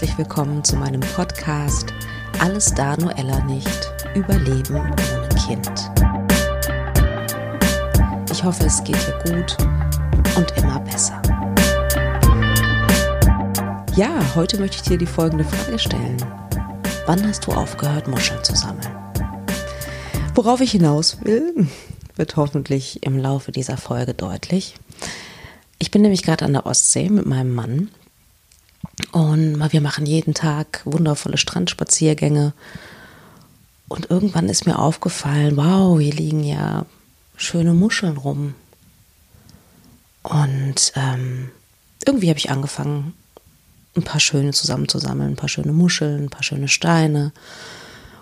herzlich willkommen zu meinem Podcast Alles da nur Ella nicht. Überleben ohne Kind. Ich hoffe, es geht dir gut und immer besser. Ja, heute möchte ich dir die folgende Frage stellen. Wann hast du aufgehört, Muscheln zu sammeln? Worauf ich hinaus will, wird hoffentlich im Laufe dieser Folge deutlich. Ich bin nämlich gerade an der Ostsee mit meinem Mann und wir machen jeden Tag wundervolle Strandspaziergänge. Und irgendwann ist mir aufgefallen, wow, hier liegen ja schöne Muscheln rum. Und ähm, irgendwie habe ich angefangen, ein paar schöne zusammenzusammeln, ein paar schöne Muscheln, ein paar schöne Steine.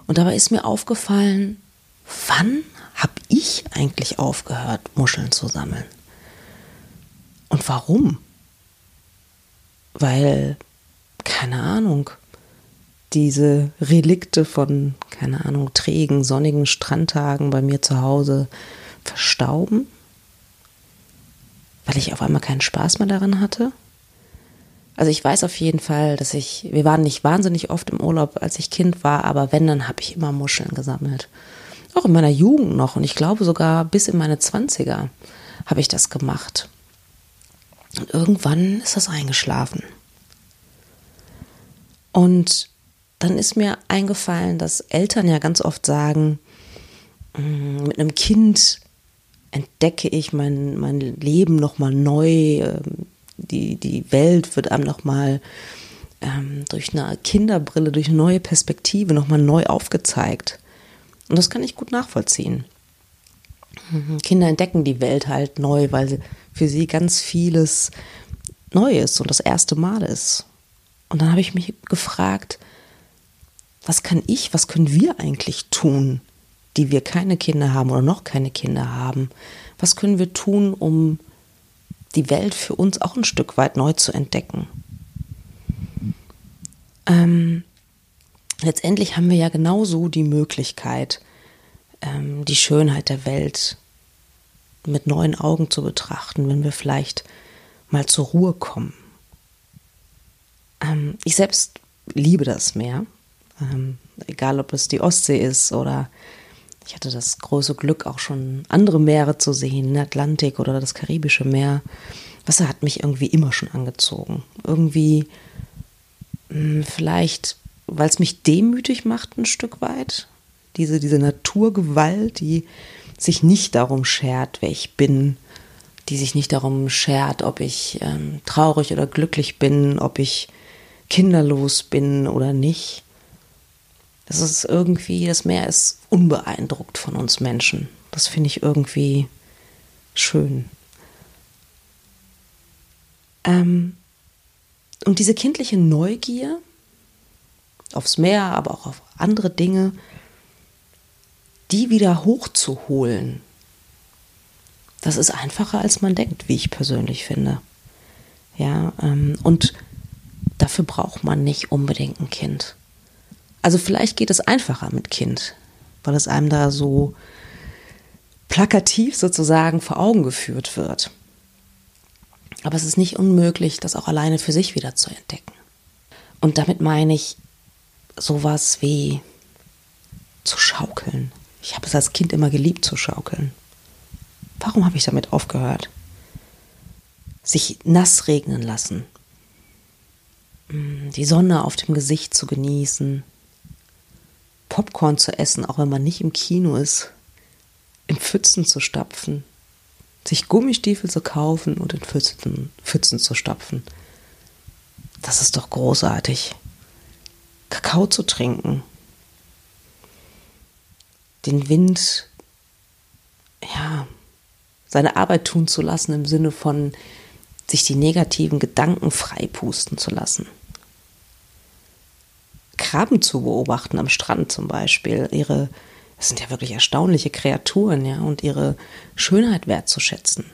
Und dabei ist mir aufgefallen, wann habe ich eigentlich aufgehört, Muscheln zu sammeln? Und warum? Weil keine Ahnung, diese Relikte von, keine Ahnung, trägen, sonnigen Strandtagen bei mir zu Hause verstauben, weil ich auf einmal keinen Spaß mehr daran hatte. Also ich weiß auf jeden Fall, dass ich, wir waren nicht wahnsinnig oft im Urlaub, als ich Kind war, aber wenn, dann habe ich immer Muscheln gesammelt. Auch in meiner Jugend noch und ich glaube sogar bis in meine Zwanziger habe ich das gemacht. Und irgendwann ist das eingeschlafen. Und dann ist mir eingefallen, dass Eltern ja ganz oft sagen, mm, mit einem Kind entdecke ich mein, mein Leben nochmal neu, ähm, die, die Welt wird einem nochmal ähm, durch eine Kinderbrille, durch eine neue Perspektive nochmal neu aufgezeigt. Und das kann ich gut nachvollziehen. Mhm, Kinder entdecken die Welt halt neu, weil für sie ganz vieles neu ist und das erste Mal ist. Und dann habe ich mich gefragt, was kann ich, was können wir eigentlich tun, die wir keine Kinder haben oder noch keine Kinder haben? Was können wir tun, um die Welt für uns auch ein Stück weit neu zu entdecken? Ähm, letztendlich haben wir ja genauso die Möglichkeit, ähm, die Schönheit der Welt mit neuen Augen zu betrachten, wenn wir vielleicht mal zur Ruhe kommen ähm, ich selbst liebe das Meer. Ähm, egal, ob es die Ostsee ist oder ich hatte das große Glück, auch schon andere Meere zu sehen, den Atlantik oder das Karibische Meer. Wasser hat mich irgendwie immer schon angezogen. Irgendwie, hm, vielleicht, weil es mich demütig macht, ein Stück weit. Diese, diese Naturgewalt, die sich nicht darum schert, wer ich bin, die sich nicht darum schert, ob ich ähm, traurig oder glücklich bin, ob ich kinderlos bin oder nicht. Das ist irgendwie, das Meer ist unbeeindruckt von uns Menschen. Das finde ich irgendwie schön. Ähm, und diese kindliche Neugier aufs Meer, aber auch auf andere Dinge, die wieder hochzuholen, das ist einfacher, als man denkt, wie ich persönlich finde. Ja, ähm, und dafür braucht man nicht unbedingt ein Kind. Also vielleicht geht es einfacher mit Kind, weil es einem da so plakativ sozusagen vor Augen geführt wird. Aber es ist nicht unmöglich, das auch alleine für sich wieder zu entdecken. Und damit meine ich sowas wie zu schaukeln. Ich habe es als Kind immer geliebt zu schaukeln. Warum habe ich damit aufgehört? Sich nass regnen lassen, Mm, die Sonne auf dem Gesicht zu genießen, Popcorn zu essen, auch wenn man nicht im Kino ist, in Pfützen zu stapfen, sich Gummistiefel zu kaufen und in Pfützen, Pfützen zu stapfen. Das ist doch großartig. Kakao zu trinken, den Wind, ja, seine Arbeit tun zu lassen im Sinne von sich die negativen Gedanken freipusten zu lassen. Krabben zu beobachten am Strand zum Beispiel, ihre, das sind ja wirklich erstaunliche Kreaturen, ja, und ihre Schönheit wertzuschätzen.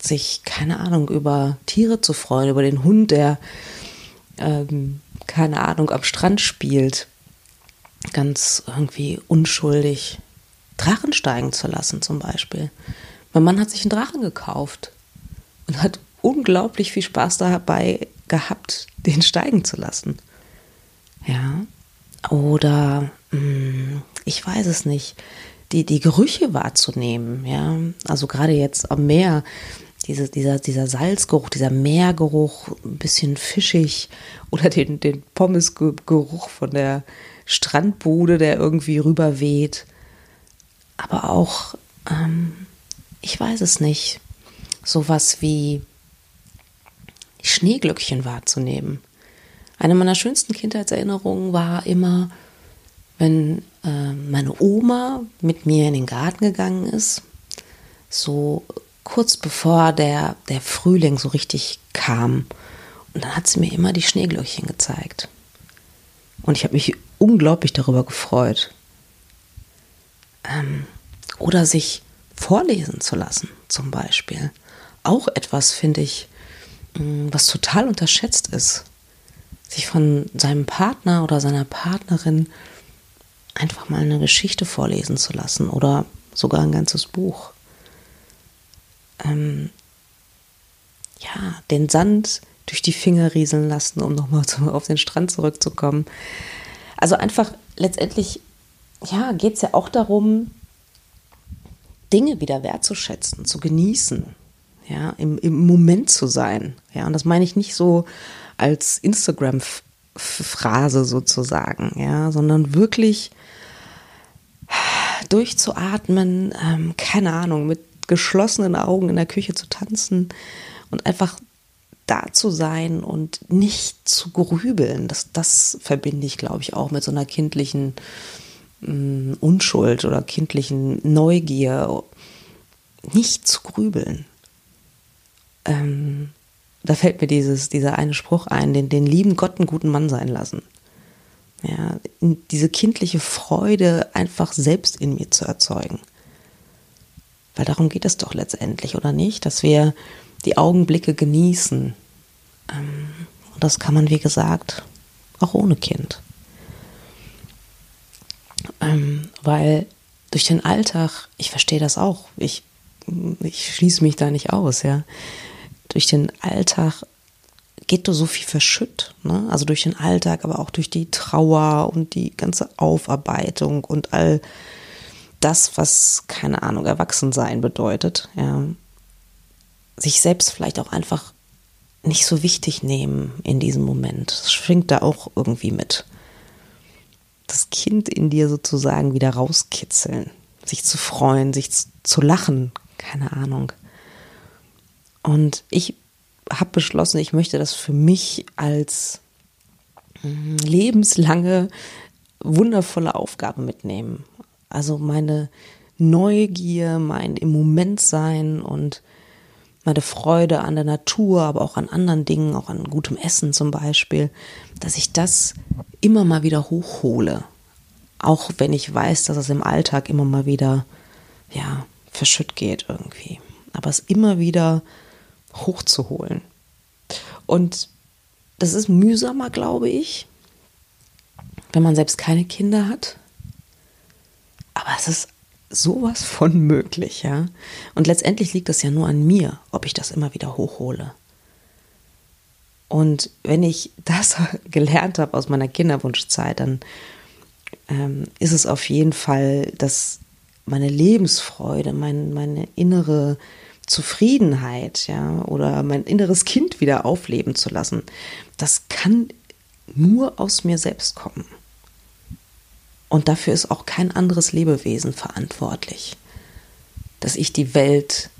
Sich, keine Ahnung, über Tiere zu freuen, über den Hund, der, ähm, keine Ahnung, am Strand spielt, ganz irgendwie unschuldig Drachen steigen zu lassen zum Beispiel. Mein Mann hat sich einen Drachen gekauft und hat unglaublich viel Spaß dabei gehabt, den steigen zu lassen. oder hm, ich weiß es nicht, die, die Gerüche wahrzunehmen, ja. Also gerade jetzt am Meer, diese, dieser, dieser Salzgeruch, dieser Meergeruch, ein bisschen fischig oder den, den Pommesgeruch von der Strandbude, der irgendwie rüberweht. Aber auch, ähm, ich weiß es nicht, sowas wie Schneeglöckchen wahrzunehmen. Eine meiner schönsten Kindheitserinnerungen war immer, wenn äh, meine Oma mit mir in den Garten gegangen ist, so kurz bevor der, der Frühling so richtig kam. Und dann hat sie mir immer die Schneeglöckchen gezeigt. Und ich habe mich unglaublich darüber gefreut. Ähm, oder sich vorlesen zu lassen, zum Beispiel. Auch etwas, finde ich, mm, was total unterschätzt ist. Sich von seinem Partner oder seiner Partnerin einfach mal eine Geschichte vorlesen zu lassen oder sogar ein ganzes Buch. Ähm, ja, den Sand durch die Finger rieseln lassen, um nochmal auf den Strand zurückzukommen. Also einfach letztendlich, ja, geht es ja auch darum, Dinge wieder wertzuschätzen, zu genießen, ja, im, im Moment zu sein. Ja, und das meine ich nicht so als Instagram-Phrase sozusagen, ja, sondern wirklich durchzuatmen, ähm, keine Ahnung, mit geschlossenen Augen in der Küche zu tanzen und einfach da zu sein und nicht zu grübeln. Das, das verbinde ich, glaube ich, auch mit so einer kindlichen mh, mm, Unschuld oder kindlichen Neugier. Nicht zu grübeln. Ähm, da fällt mir dieses, dieser eine Spruch ein, den, den lieben Gott einen guten Mann sein lassen. Ja, diese kindliche Freude einfach selbst in mir zu erzeugen. Weil darum geht es doch letztendlich, oder nicht? Dass wir die Augenblicke genießen. Ähm, und das kann man, wie gesagt, auch ohne Kind. Ähm, weil durch den Alltag, ich verstehe das auch, ich, ich schließe mich da nicht aus, ja. Durch den Alltag geht da so viel verschütt, ne? Also durch den Alltag, aber auch durch die Trauer und die ganze Aufarbeitung und all das, was, keine Ahnung, Erwachsensein bedeutet, ja, sich selbst vielleicht auch einfach nicht so wichtig nehmen in diesem Moment. Das schwingt da auch irgendwie mit. Das Kind in dir sozusagen wieder rauskitzeln, sich zu freuen, sich zu lachen, keine Ahnung. Und ich habe beschlossen, ich möchte das für mich als hm, lebenslange, wundervolle Aufgabe mitnehmen. Also meine Neugier, mein im Moment sein und meine Freude an der Natur, aber auch an anderen Dingen, auch an gutem Essen zum Beispiel, dass ich das immer mal wieder hochhole. Auch wenn ich weiß, dass es im Alltag immer mal wieder, ja, verschütt geht irgendwie. Aber es immer wieder hochzuholen. Und das ist mühsamer, glaube ich, wenn man selbst keine Kinder hat. Aber es ist sowas von möglich, ja. Und letztendlich liegt es ja nur an mir, ob ich das immer wieder hochhole. Und wenn ich das gelernt habe aus meiner Kinderwunschzeit, dann ähm, ist es auf jeden Fall, dass meine Lebensfreude, mein, meine innere Zufriedenheit, ja, oder mein inneres Kind wieder aufleben zu lassen, das kann nur aus mir selbst kommen. Und dafür ist auch kein anderes Lebewesen verantwortlich, dass ich die Welt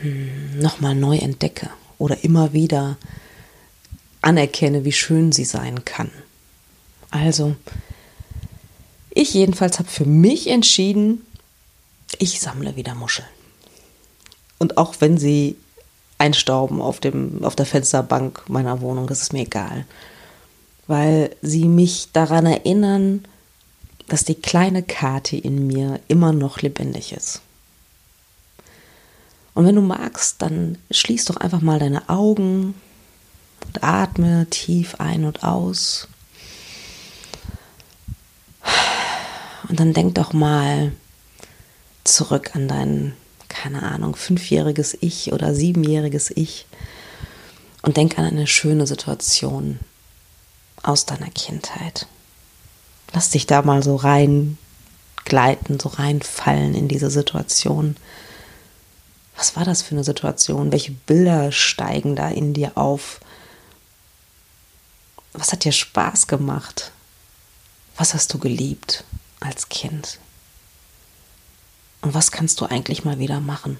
hm, nochmal neu entdecke oder immer wieder anerkenne, wie schön sie sein kann. Also, ich jedenfalls habe für mich entschieden, ich sammle wieder Muscheln. Und auch wenn sie einstauben auf, dem, auf der Fensterbank meiner Wohnung, das ist mir egal weil sie mich daran erinnern, dass die kleine Kati in mir immer noch lebendig ist. Und wenn du magst, dann schließ doch einfach mal deine Augen und atme tief ein und aus. Und dann denk doch mal zurück an dein, keine Ahnung, fünfjähriges Ich oder siebenjähriges Ich und denk an eine schöne Situation, aus deiner Kindheit. Lass dich da mal so reingleiten, so reinfallen in diese Situation. Was war das für eine Situation? Welche Bilder steigen da in dir auf? Was hat dir Spaß gemacht? Was hast du geliebt als Kind? Und was kannst du eigentlich mal wieder machen?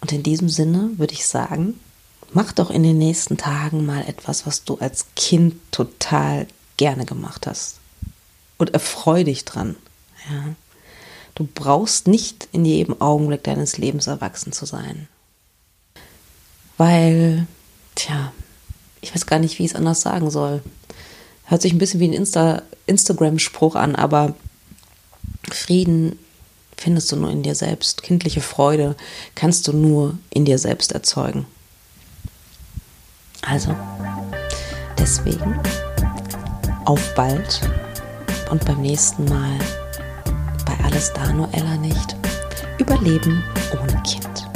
Und in diesem Sinne würde ich sagen, mach doch in den nächsten Tagen mal etwas, was du als Kind total gerne gemacht hast. Und erfreu dich dran. Ja. Du brauchst nicht in jedem Augenblick deines Lebens erwachsen zu sein. Weil, tja, ich weiß gar nicht, wie ich es anders sagen soll. Hört sich ein bisschen wie ein Insta Instagram-Spruch an, aber Frieden findest du nur in dir selbst. Kindliche Freude kannst du nur in dir selbst erzeugen. Also, deswegen auf bald und beim nächsten Mal bei Alles da, nur Ella nicht. Überleben ohne Kind.